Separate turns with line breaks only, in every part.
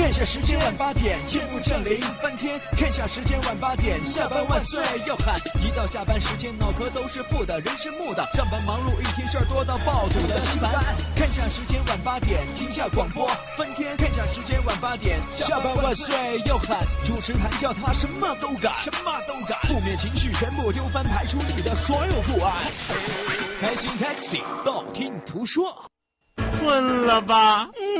看下时间晚八点，夜幕降临翻天。看下时间晚八点，下班万岁要喊。一到下班时间，脑壳都是负的，人是木的。上班忙碌一天，事儿多到爆肚的稀饭。看下时间晚八点，停下广播翻天。看下时间晚八点，下班万岁要喊。主持谈笑他什么都敢，什么都敢。负面情绪全部丢翻，排除你的所有不安。开心 taxi，道听途说。
困了吧？嗯。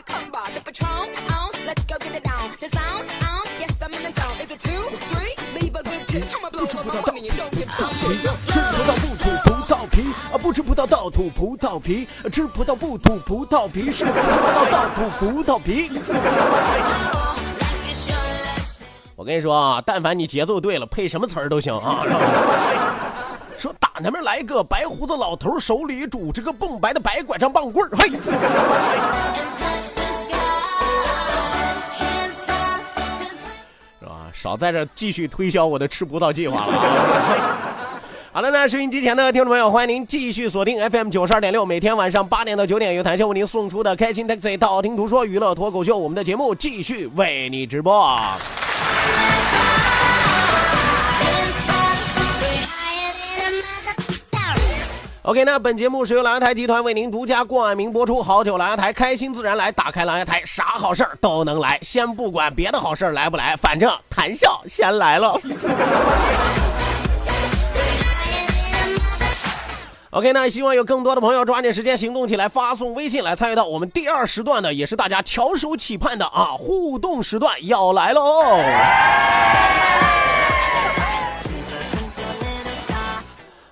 Me, it's hard to come by. The Patron, on, let's go get it down. The sound, on, yes I'm in the zone. Is it two, three? Leave a good tip. I'ma blow up my money and don't get
吃葡萄不吐葡萄皮，啊不吃葡萄倒吐葡萄皮，吃葡萄不吐葡萄皮，是不吃葡萄倒吐葡萄皮。我跟你说啊，但凡你节奏对了，配什么词儿都行啊。说打那边来个白胡子老头，手里拄着个蹦白的白拐杖棒棍儿，嘿。少在这继续推销我的吃葡萄计划了！好了，那收音机前的听众朋友，欢迎您继续锁定 FM 九十二点六，每天晚上八点到九点，由谭笑为您送出的开心 Taxi 道听途说娱乐脱口秀，我们的节目继续为你直播。OK，那本节目是由蓝台集团为您独家冠名播出。好酒蓝台，开心自然来。打开蓝台，啥好事儿都能来。先不管别的好事儿来不来，反正谈笑先来了。OK，那希望有更多的朋友抓紧时间行动起来，发送微信来参与到我们第二时段的，也是大家翘首企盼的啊互动时段要来喽。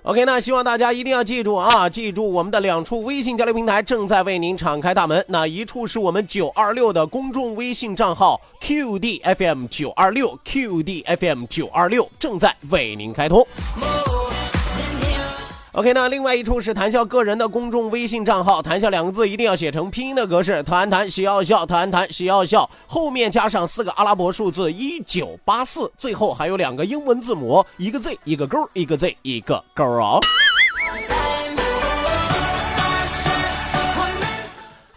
OK，那希望大家一定要记住啊，记住我们的两处微信交流平台正在为您敞开大门。那一处是我们九二六的公众微信账号 QDFM 九二六 QDFM 九二六正在为您开通。OK，那另外一处是谈笑个人的公众微信账号，谈笑两个字一定要写成拼音的格式，谈谈喜要笑，谈谈喜要笑，后面加上四个阿拉伯数字一九八四，最后还有两个英文字母，一个 Z 一个勾，一个 Z 一个勾哦。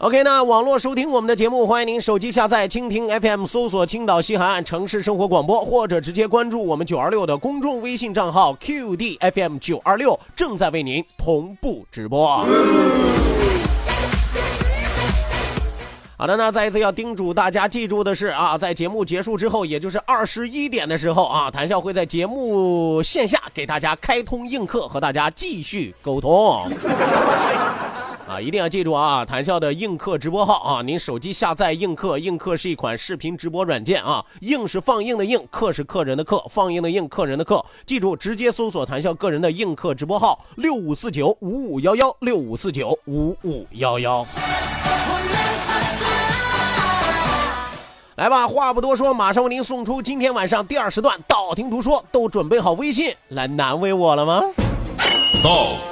OK，那网络收听我们的节目，欢迎您手机下载蜻蜓 FM，搜索青岛西海岸城市生活广播，或者直接关注我们九二六的公众微信账号 QDFM 九二六，正在为您同步直播。好的，那再一次要叮嘱大家记住的是啊，在节目结束之后，也就是二十一点的时候啊，谭笑会在节目线下给大家开通映客，和大家继续沟通。啊，一定要记住啊！谈笑的映客直播号啊，您手机下载映客，映客是一款视频直播软件啊。映是放映的映，客是客人的客，放映的映，客人的客。记住，直接搜索谈笑个人的映客直播号六五四九五五幺幺六五四九五五幺幺。来吧，话不多说，马上为您送出今天晚上第二时段。道听途说，都准备好微信来难为我了吗？
到。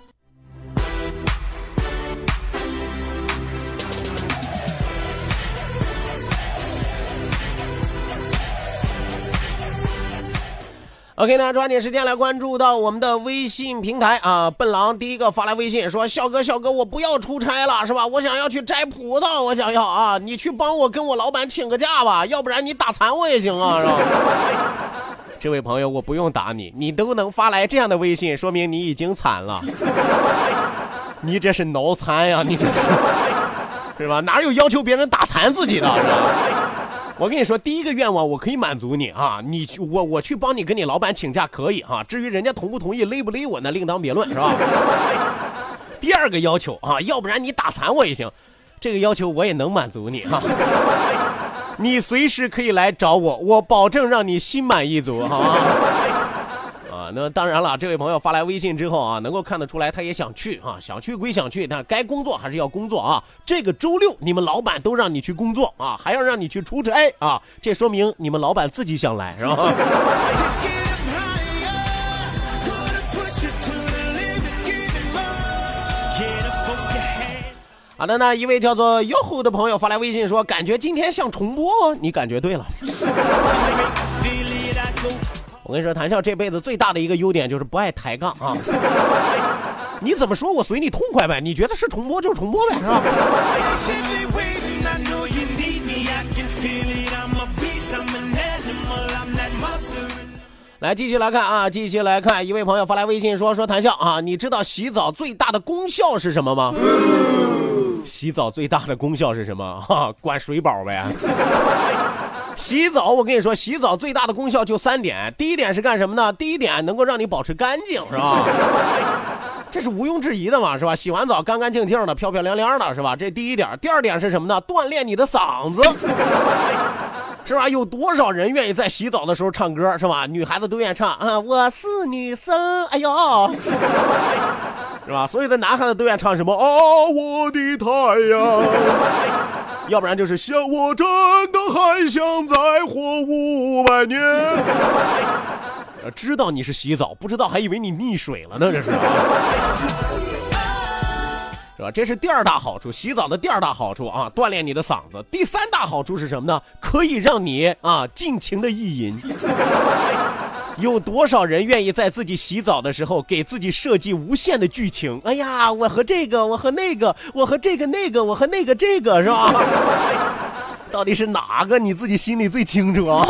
OK，那抓紧时间来关注到我们的微信平台啊！笨狼第一个发来微信说：“笑哥，笑哥，我不要出差了，是吧？我想要去摘葡萄，我想要啊！你去帮我跟我老板请个假吧，要不然你打残我也行啊，是吧？” 这位朋友，我不用打你，你都能发来这样的微信，说明你已经惨了。你这是脑残呀！你这是 是吧？哪有要求别人打残自己的？是吧？我跟你说，第一个愿望我可以满足你啊，你去我我去帮你跟你老板请假可以啊，至于人家同不同意勒不勒我那另当别论，是吧？第二个要求啊，要不然你打残我也行，这个要求我也能满足你哈。你随时可以来找我，我保证让你心满意足，好吗？那当然了，这位朋友发来微信之后啊，能够看得出来他也想去啊，想去归想去，但该工作还是要工作啊。这个周六你们老板都让你去工作啊，还要让你去出差啊，这说明你们老板自己想来是吧？好的，那一位叫做哟呼的朋友发来微信说，感觉今天像重播，你感觉对了。我跟你说，谭笑这辈子最大的一个优点就是不爱抬杠啊。你怎么说我随你痛快呗，你觉得是重播就重播呗，是吧？来，继续来看啊，继续来看，一位朋友发来微信说说谭笑啊，你知道洗澡最大的功效是什么吗？洗澡最大的功效是什么？哈，管水饱呗。洗澡，我跟你说，洗澡最大的功效就三点。第一点是干什么呢？第一点能够让你保持干净，是吧？这是毋庸置疑的嘛，是吧？洗完澡干干净净的，漂漂亮亮的，是吧？这第一点。第二点是什么呢？锻炼你的嗓子，是吧？有多少人愿意在洗澡的时候唱歌，是吧？女孩子都愿意唱啊，我是女生，哎呦。是吧？所有的男孩子都愿唱什么？啊，我的太阳，要不然就是想我真的还想再活五百年。知道你是洗澡，不知道还以为你溺水了呢，这是。是吧？这是第二大好处，洗澡的第二大好处啊，锻炼你的嗓子。第三大好处是什么呢？可以让你啊尽情的意淫。有多少人愿意在自己洗澡的时候给自己设计无限的剧情？哎呀，我和这个，我和那个，我和这个那个，我和那个这个，是吧？到底是哪个？你自己心里最清楚啊。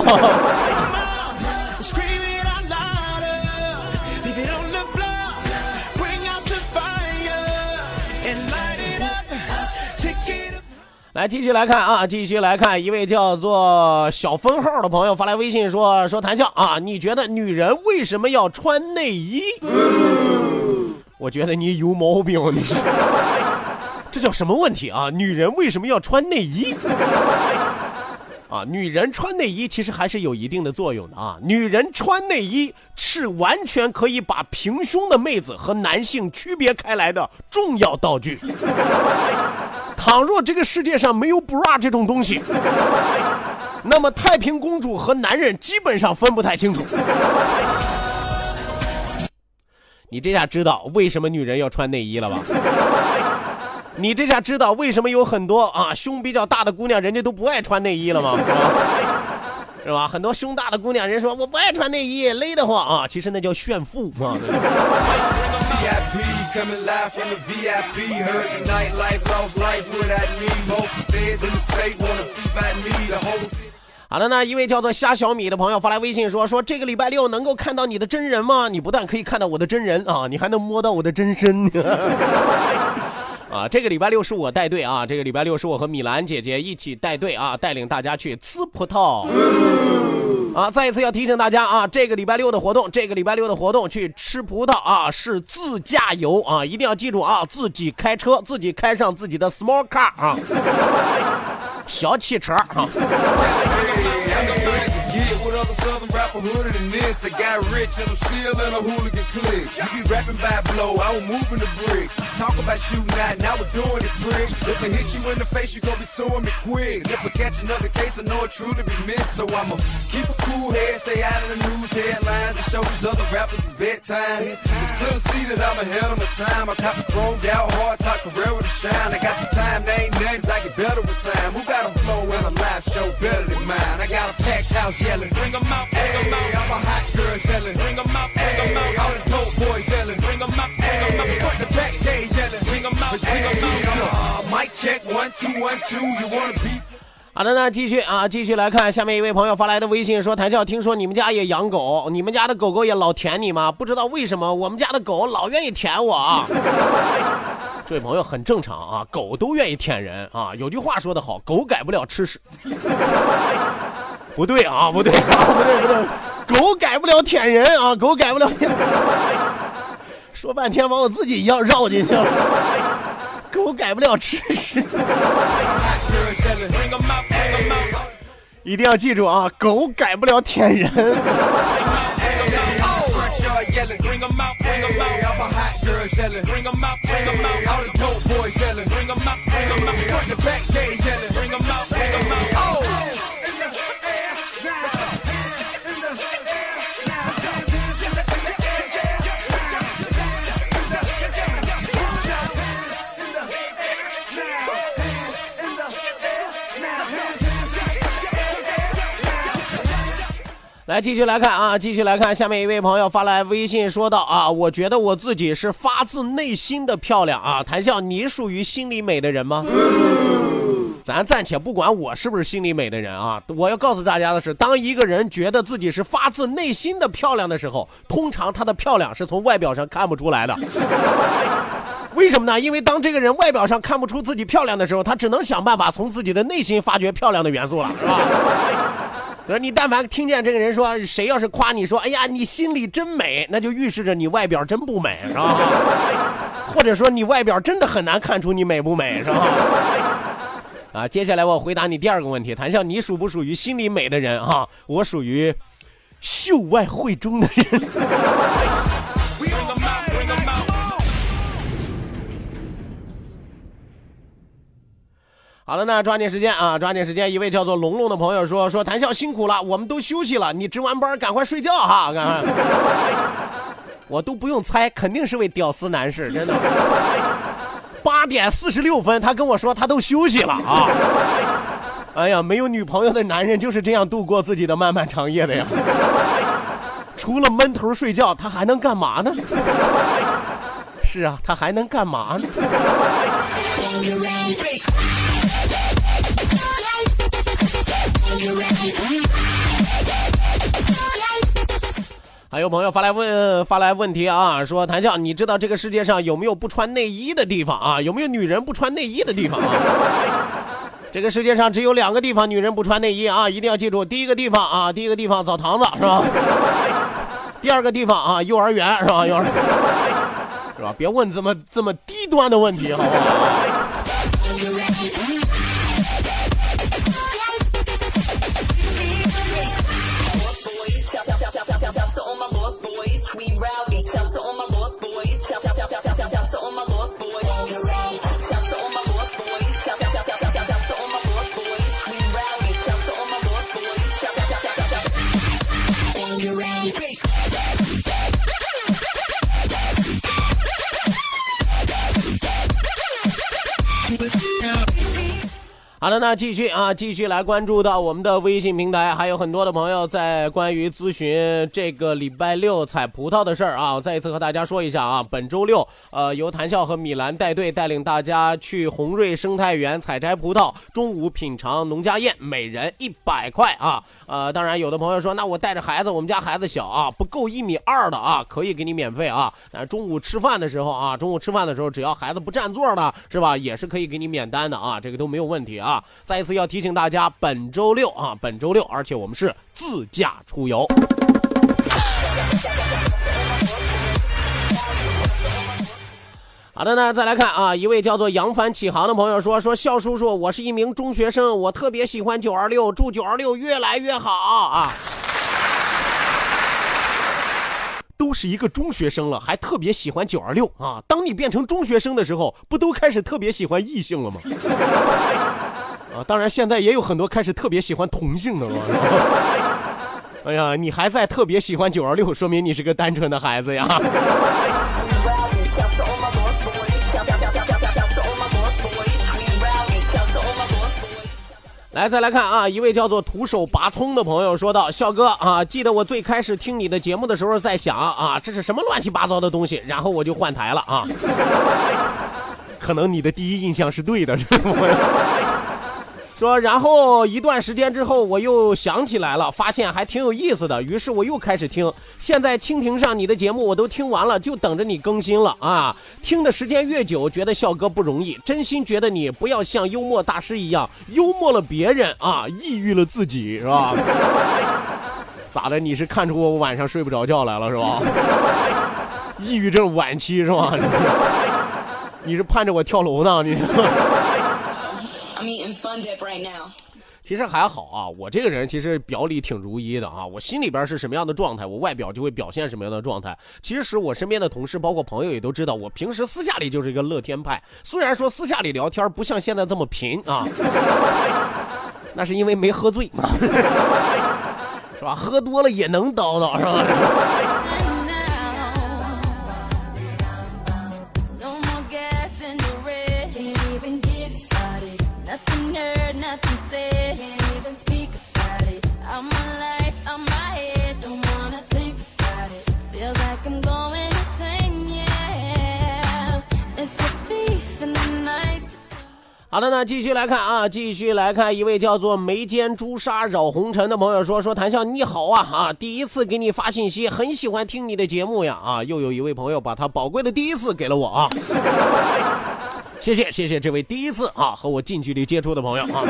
来继续来看啊，继续来看一位叫做小分号的朋友发来微信说说谈笑啊，你觉得女人为什么要穿内衣？我觉得你有毛病，你这叫什么问题啊？女人为什么要穿内衣？啊，女人穿内衣其实还是有一定的作用的啊。女人穿内衣是完全可以把平胸的妹子和男性区别开来的重要道具。倘若这个世界上没有 bra 这种东西，那么太平公主和男人基本上分不太清楚。你这下知道为什么女人要穿内衣了吧？你这下知道为什么有很多啊胸比较大的姑娘，人家都不爱穿内衣了吗？是吧？很多胸大的姑娘，人说我不爱穿内衣，勒得慌啊！其实那叫炫富啊。好的呢，一位叫做虾小米的朋友发来微信说：“说这个礼拜六能够看到你的真人吗？你不但可以看到我的真人啊，你还能摸到我的真身。啊，这个礼拜六是我带队啊，这个礼拜六是我和米兰姐姐一起带队啊，带领大家去吃葡萄。”啊，再一次要提醒大家啊，这个礼拜六的活动，这个礼拜六的活动去吃葡萄啊，是自驾游啊，一定要记住啊，自己开车，自己开上自己的 small car 啊，小汽车啊。Southern rapper hooded than this. I got rich and I'm still in a hooligan clique. You be rapping by blow, I was moving the brick. Talk about shooting out, now we're doing it quick. If I hit you in the face, you gon' be suing me quick. If I catch another case, I know it truly be missed. So I'ma keep a cool head, stay out of the news headlines, and show these other rappers it's bedtime. It's clear to see that I'm ahead of my time. I cop a chromed out, hard top career with a shine. I got some time, they ain't names, I get better with time. Who got a flow and a live show better than mine? I got a packed house yelling, bring them out, bring them out. I'm a hot girl yelling, bring them out, bring them out. All the dope boys yelling, bring them out, bring them out. Put the back day yelling, bring them out, bring them out. Mic check one two one two, you wanna be? 好的，那继续啊，继续来看下面一位朋友发来的微信说：“谭笑，听说你们家也养狗，你们家的狗狗也老舔你吗？不知道为什么我们家的狗老愿意舔我啊。”这位朋友很正常啊，狗都愿意舔人啊。有句话说得好，狗改不了吃屎。不对啊，不对啊，不对不对，狗改不了舔人啊，狗改不了舔。说半天把我自己一样绕进去了。狗改不了吃屎。一定要记住啊，狗改不了舔人。来，继续来看啊，继续来看，下面一位朋友发来微信说道啊，我觉得我自己是发自内心的漂亮啊。谈笑，你属于心里美的人吗？咱暂且不管我是不是心里美的人啊，我要告诉大家的是，当一个人觉得自己是发自内心的漂亮的时候，通常他的漂亮是从外表上看不出来的。为什么呢？因为当这个人外表上看不出自己漂亮的时候，他只能想办法从自己的内心发掘漂亮的元素了，是吧？所以你但凡听见这个人说，谁要是夸你说，哎呀，你心里真美，那就预示着你外表真不美，是吧？或者说你外表真的很难看出你美不美，是吧？啊，接下来我回答你第二个问题，谈笑，你属不属于心里美的人啊？我属于秀外慧中的人。好了，那抓紧时间啊，抓紧时间！一位叫做龙龙的朋友说：“说谭笑辛苦了，我们都休息了，你值完班赶快睡觉哈！” 赶快，我都不用猜，肯定是位屌丝男士，真的。八点四十六分，他跟我说他都休息了啊！哎呀，没有女朋友的男人就是这样度过自己的漫漫长夜的呀。除了闷头睡觉，他还能干嘛呢？是啊，他还能干嘛呢？还有朋友发来问发来问题啊，说谭笑，你知道这个世界上有没有不穿内衣的地方啊？有没有女人不穿内衣的地方啊？这个世界上只有两个地方女人不穿内衣啊，一定要记住，第一个地方啊，第一个地方澡堂子是吧？第二个地方啊，幼儿园是吧？幼儿园是吧？别问这么这么低端的问题，好不好？好的，那继续啊，继续来关注到我们的微信平台，还有很多的朋友在关于咨询这个礼拜六采葡萄的事儿啊。再一次和大家说一下啊，本周六，呃，由谭笑和米兰带队带领大家去红瑞生态园采摘葡萄，中午品尝农家宴，每人一百块啊。呃，当然有的朋友说，那我带着孩子，我们家孩子小啊，不够一米二的啊，可以给你免费啊。那中午吃饭的时候啊，中午吃饭的时候，只要孩子不占座的，是吧，也是可以给你免单的啊，这个都没有问题啊。啊！再一次要提醒大家，本周六啊，本周六，而且我们是自驾出游。好的呢，再来看啊，一位叫做扬帆起航的朋友说：“说笑叔叔，我是一名中学生，我特别喜欢九二六，祝九二六越来越好啊！”都是一个中学生了，还特别喜欢九二六啊！当你变成中学生的时候，不都开始特别喜欢异性了吗？啊，当然现在也有很多开始特别喜欢同性的了。哎呀，你还在特别喜欢九二六，说明你是个单纯的孩子呀。来，再来看啊，一位叫做徒手拔葱的朋友说道：“笑哥啊，记得我最开始听你的节目的时候，在想啊，这是什么乱七八糟的东西，然后我就换台了啊。可能你的第一印象是对的，是不？”说，然后一段时间之后，我又想起来了，发现还挺有意思的，于是我又开始听。现在蜻蜓上你的节目我都听完了，就等着你更新了啊！听的时间越久，觉得笑哥不容易，真心觉得你不要像幽默大师一样幽默了别人啊，抑郁了自己，是吧？咋的？你是看出我晚上睡不着觉来了是吧？抑郁症晚期是吧？你是盼着我跳楼呢？你？其实还好啊，我这个人其实表里挺如一的啊，我心里边是什么样的状态，我外表就会表现什么样的状态。其实我身边的同事，包括朋友也都知道，我平时私下里就是一个乐天派。虽然说私下里聊天不像现在这么贫啊，那是因为没喝醉，是吧？喝多了也能叨叨，是吧？好的，那继续来看啊，继续来看一位叫做眉间朱砂扰红尘的朋友说说谭笑你好啊啊，第一次给你发信息，很喜欢听你的节目呀啊，又有一位朋友把他宝贵的第一次给了我啊，谢谢谢谢这位第一次啊和我近距离接触的朋友啊。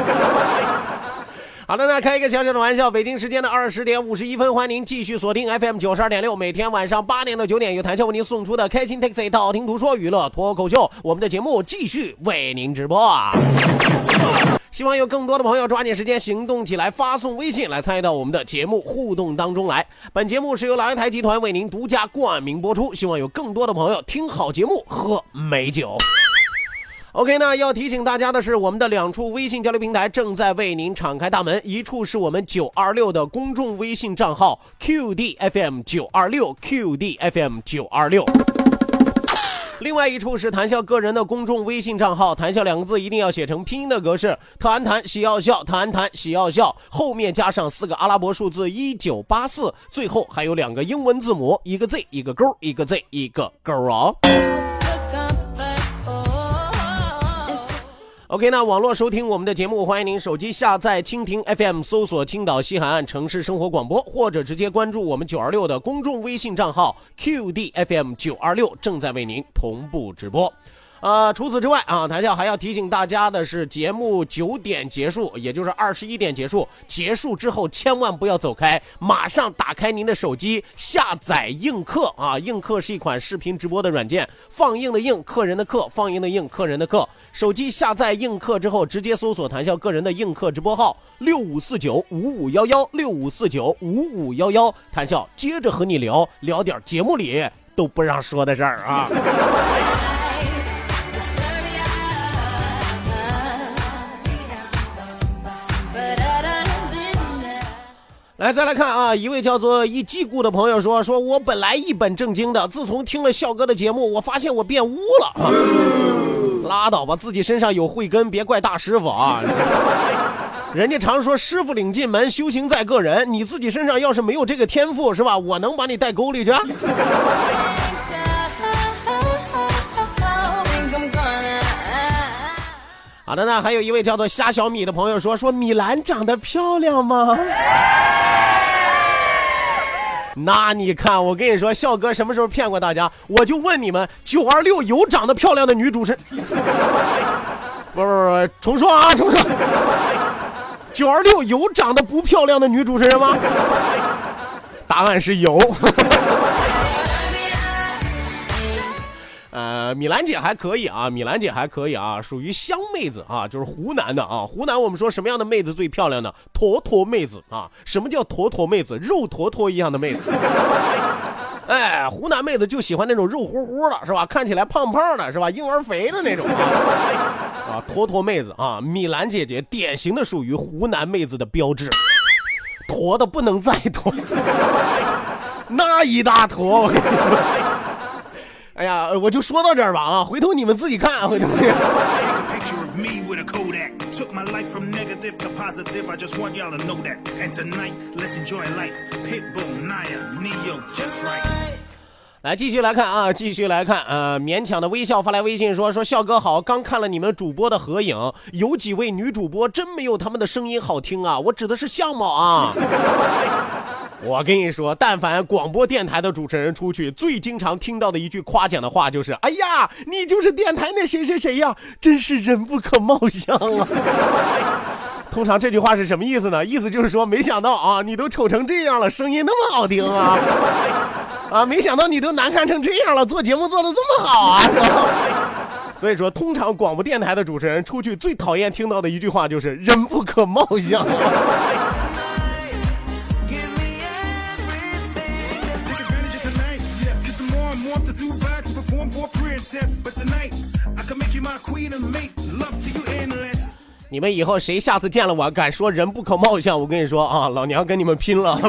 好的，那开一个小小的玩笑。北京时间的二十点五十一分，欢迎您继续锁定 FM 九十二点六，每天晚上八点到九点，由谭笑为您送出的开心 Taxi 道听途说娱乐脱口秀，我们的节目继续为您直播啊。希望有更多的朋友抓紧时间行动起来，发送微信来参与到我们的节目互动当中来。本节目是由老台集团为您独家冠名播出，希望有更多的朋友听好节目，喝美酒。OK，那要提醒大家的是，我们的两处微信交流平台正在为您敞开大门。一处是我们九二六的公众微信账号 QDFM 九二六 QDFM 九二六，另外一处是谈笑个人的公众微信账号，谈笑两个字一定要写成拼音的格式，谈谈喜要笑，谈谈喜要笑，后面加上四个阿拉伯数字一九八四，最后还有两个英文字母，一个 Z 一个勾，一个 Z 一个勾哦。OK，那网络收听我们的节目，欢迎您手机下载蜻蜓 FM，搜索青岛西海岸城市生活广播，或者直接关注我们九二六的公众微信账号 QDFM 九二六，正在为您同步直播。呃，除此之外啊，台笑还要提醒大家的是，节目九点结束，也就是二十一点结束。结束之后千万不要走开，马上打开您的手机，下载映客啊！映客是一款视频直播的软件，放映的映，客人的客，放映的映，客人的客。手机下载映客之后，直接搜索谈笑个人的映客直播号六五四九五五幺幺六五四九五五幺幺，谈笑接着和你聊聊点节目里都不让说的事儿啊。来，再来看啊！一位叫做一季故的朋友说：“说我本来一本正经的，自从听了笑哥的节目，我发现我变污了。啊拉倒吧，自己身上有慧根，别怪大师傅啊！人家常说师傅领进门，修行在个人。你自己身上要是没有这个天赋，是吧？我能把你带沟里去？”好的，那还有一位叫做虾小米的朋友说：“说米兰长得漂亮吗？”那你看，我跟你说，笑哥什么时候骗过大家？我就问你们，九二六有长得漂亮的女主持？不不不，重说啊，重说。九二六有长得不漂亮的女主持人吗？答案是有。米兰姐还可以啊，米兰姐还可以啊，属于湘妹子啊，就是湖南的啊。湖南我们说什么样的妹子最漂亮呢？坨坨妹子啊。什么叫坨坨妹子？肉坨坨一样的妹子。哎，湖南妹子就喜欢那种肉乎乎的，是吧？看起来胖胖的，是吧？婴儿肥的那种。啊，坨坨妹子啊，米兰姐姐典型的属于湖南妹子的标志，坨的不能再坨，那一大坨，我跟你说。哎呀，我就说到这儿吧啊，回头你们自己看，回头。来继续来看啊，继续来看，呃，勉强的微笑发来微信说说笑哥好，刚看了你们主播的合影，有几位女主播真没有他们的声音好听啊，我指的是相貌啊。我跟你说，但凡广播电台的主持人出去，最经常听到的一句夸奖的话就是：“哎呀，你就是电台那谁谁谁呀，真是人不可貌相啊。” 通常这句话是什么意思呢？意思就是说，没想到啊，你都丑成这样了，声音那么好听啊。啊，没想到你都难看成这样了，做节目做的这么好啊！所以说，通常广播电台的主持人出去最讨厌听到的一句话就是“人不可貌相”。你们以后谁下次见了我敢说人不可貌相，我跟你说啊，老娘跟你们拼了！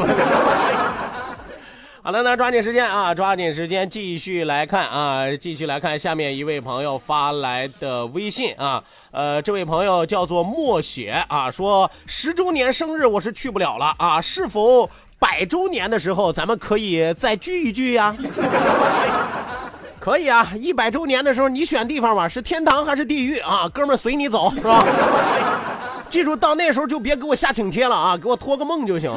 好了，那抓紧时间啊，抓紧时间继续来看啊，继续来看下面一位朋友发来的微信啊，呃，这位朋友叫做默写啊，说十周年生日我是去不了了啊，是否百周年的时候咱们可以再聚一聚呀？可以啊，一百周年的时候你选地方吧，是天堂还是地狱啊？哥们儿随你走是吧？记住到那时候就别给我下请帖了啊，给我托个梦就行。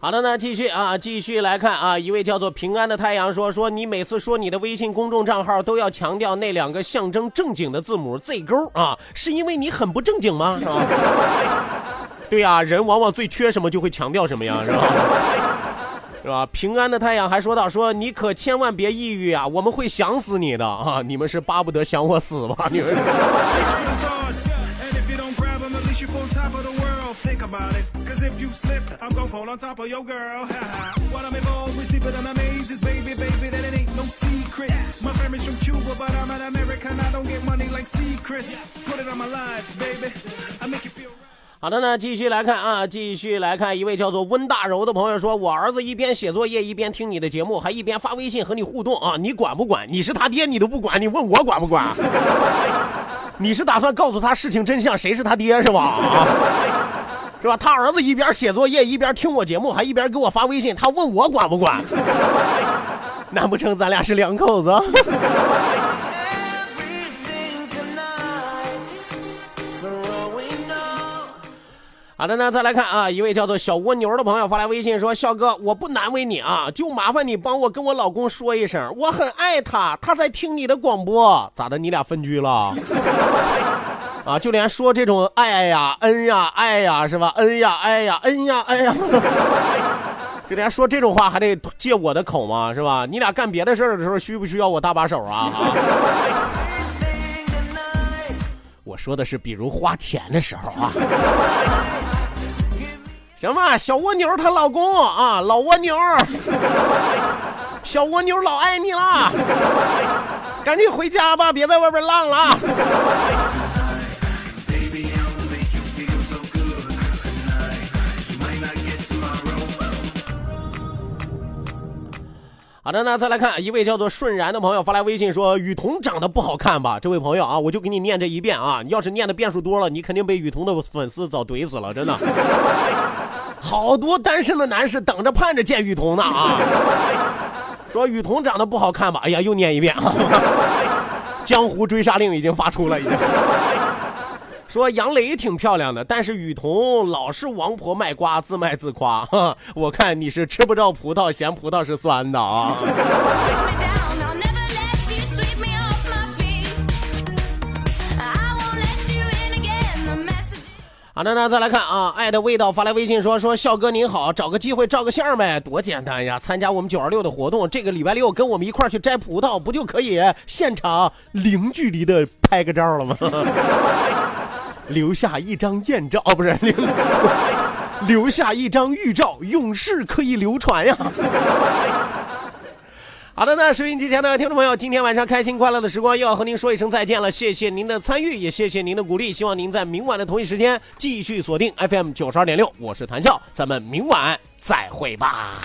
好的呢，继续啊，继续来看啊，一位叫做平安的太阳说说，你每次说你的微信公众账号都要强调那两个象征正经的字母 Z 勾啊，是因为你很不正经吗？对呀，人往往最缺什么就会强调什么呀，是吧？是吧？平安的太阳还说到说，你可千万别抑郁啊，我们会想死你的啊，你们是巴不得想我死吧？你们。好的呢，继续来看啊，继续来看一位叫做温大柔的朋友说，我儿子一边写作业一边听你的节目，还一边发微信和你互动啊，你管不管？你是他爹你都不管，你问我管不管？你是打算告诉他事情真相，谁是他爹是吧？是吧？他儿子一边写作业一边听我节目，还一边给我发微信，他问我管不管？难不成咱俩是两口子？好的呢，再来看啊，一位叫做小蜗牛的朋友发来微信说：“笑哥，我不难为你啊，就麻烦你帮我跟我老公说一声，我很爱他，他在听你的广播。咋的？你俩分居了？啊，就连说这种爱呀、恩呀、爱呀，是吧？恩呀、爱呀、恩呀、爱呀，就连说这种话还得借我的口吗？是吧？你俩干别的事儿的时候，需不需要我搭把手啊？啊？我说的是，比如花钱的时候啊。”行吧，小蜗牛她老公啊，老蜗牛，小蜗牛老爱你了，赶紧回家吧，别在外边浪了。好的，那再来看一位叫做顺然的朋友发来微信说：“雨桐长得不好看吧？”这位朋友啊，我就给你念这一遍啊，你要是念的遍数多了，你肯定被雨桐的粉丝早怼死了，真的。好多单身的男士等着盼着见雨桐呢啊！说雨桐长得不好看吧？哎呀，又念一遍啊！江湖追杀令已经发出了，已经。说杨磊挺漂亮的，但是雨桐老是王婆卖瓜，自卖自夸。我看你是吃不着葡萄，嫌葡萄是酸的啊！好的，那再来看啊，爱的味道发来微信说说笑哥您好，找个机会照个相呗，多简单呀！参加我们九二六的活动，这个礼拜六跟我们一块去摘葡萄，不就可以现场零距离的拍个照了吗？留下一张艳照哦，不是 留留下一张预照，永世可以流传呀。好的，那收音机前的听众朋友，今天晚上开心快乐的时光又要和您说一声再见了，谢谢您的参与，也谢谢您的鼓励，希望您在明晚的同一时间继续锁定 FM 九十二点六，我是谭笑，咱们明晚再会吧。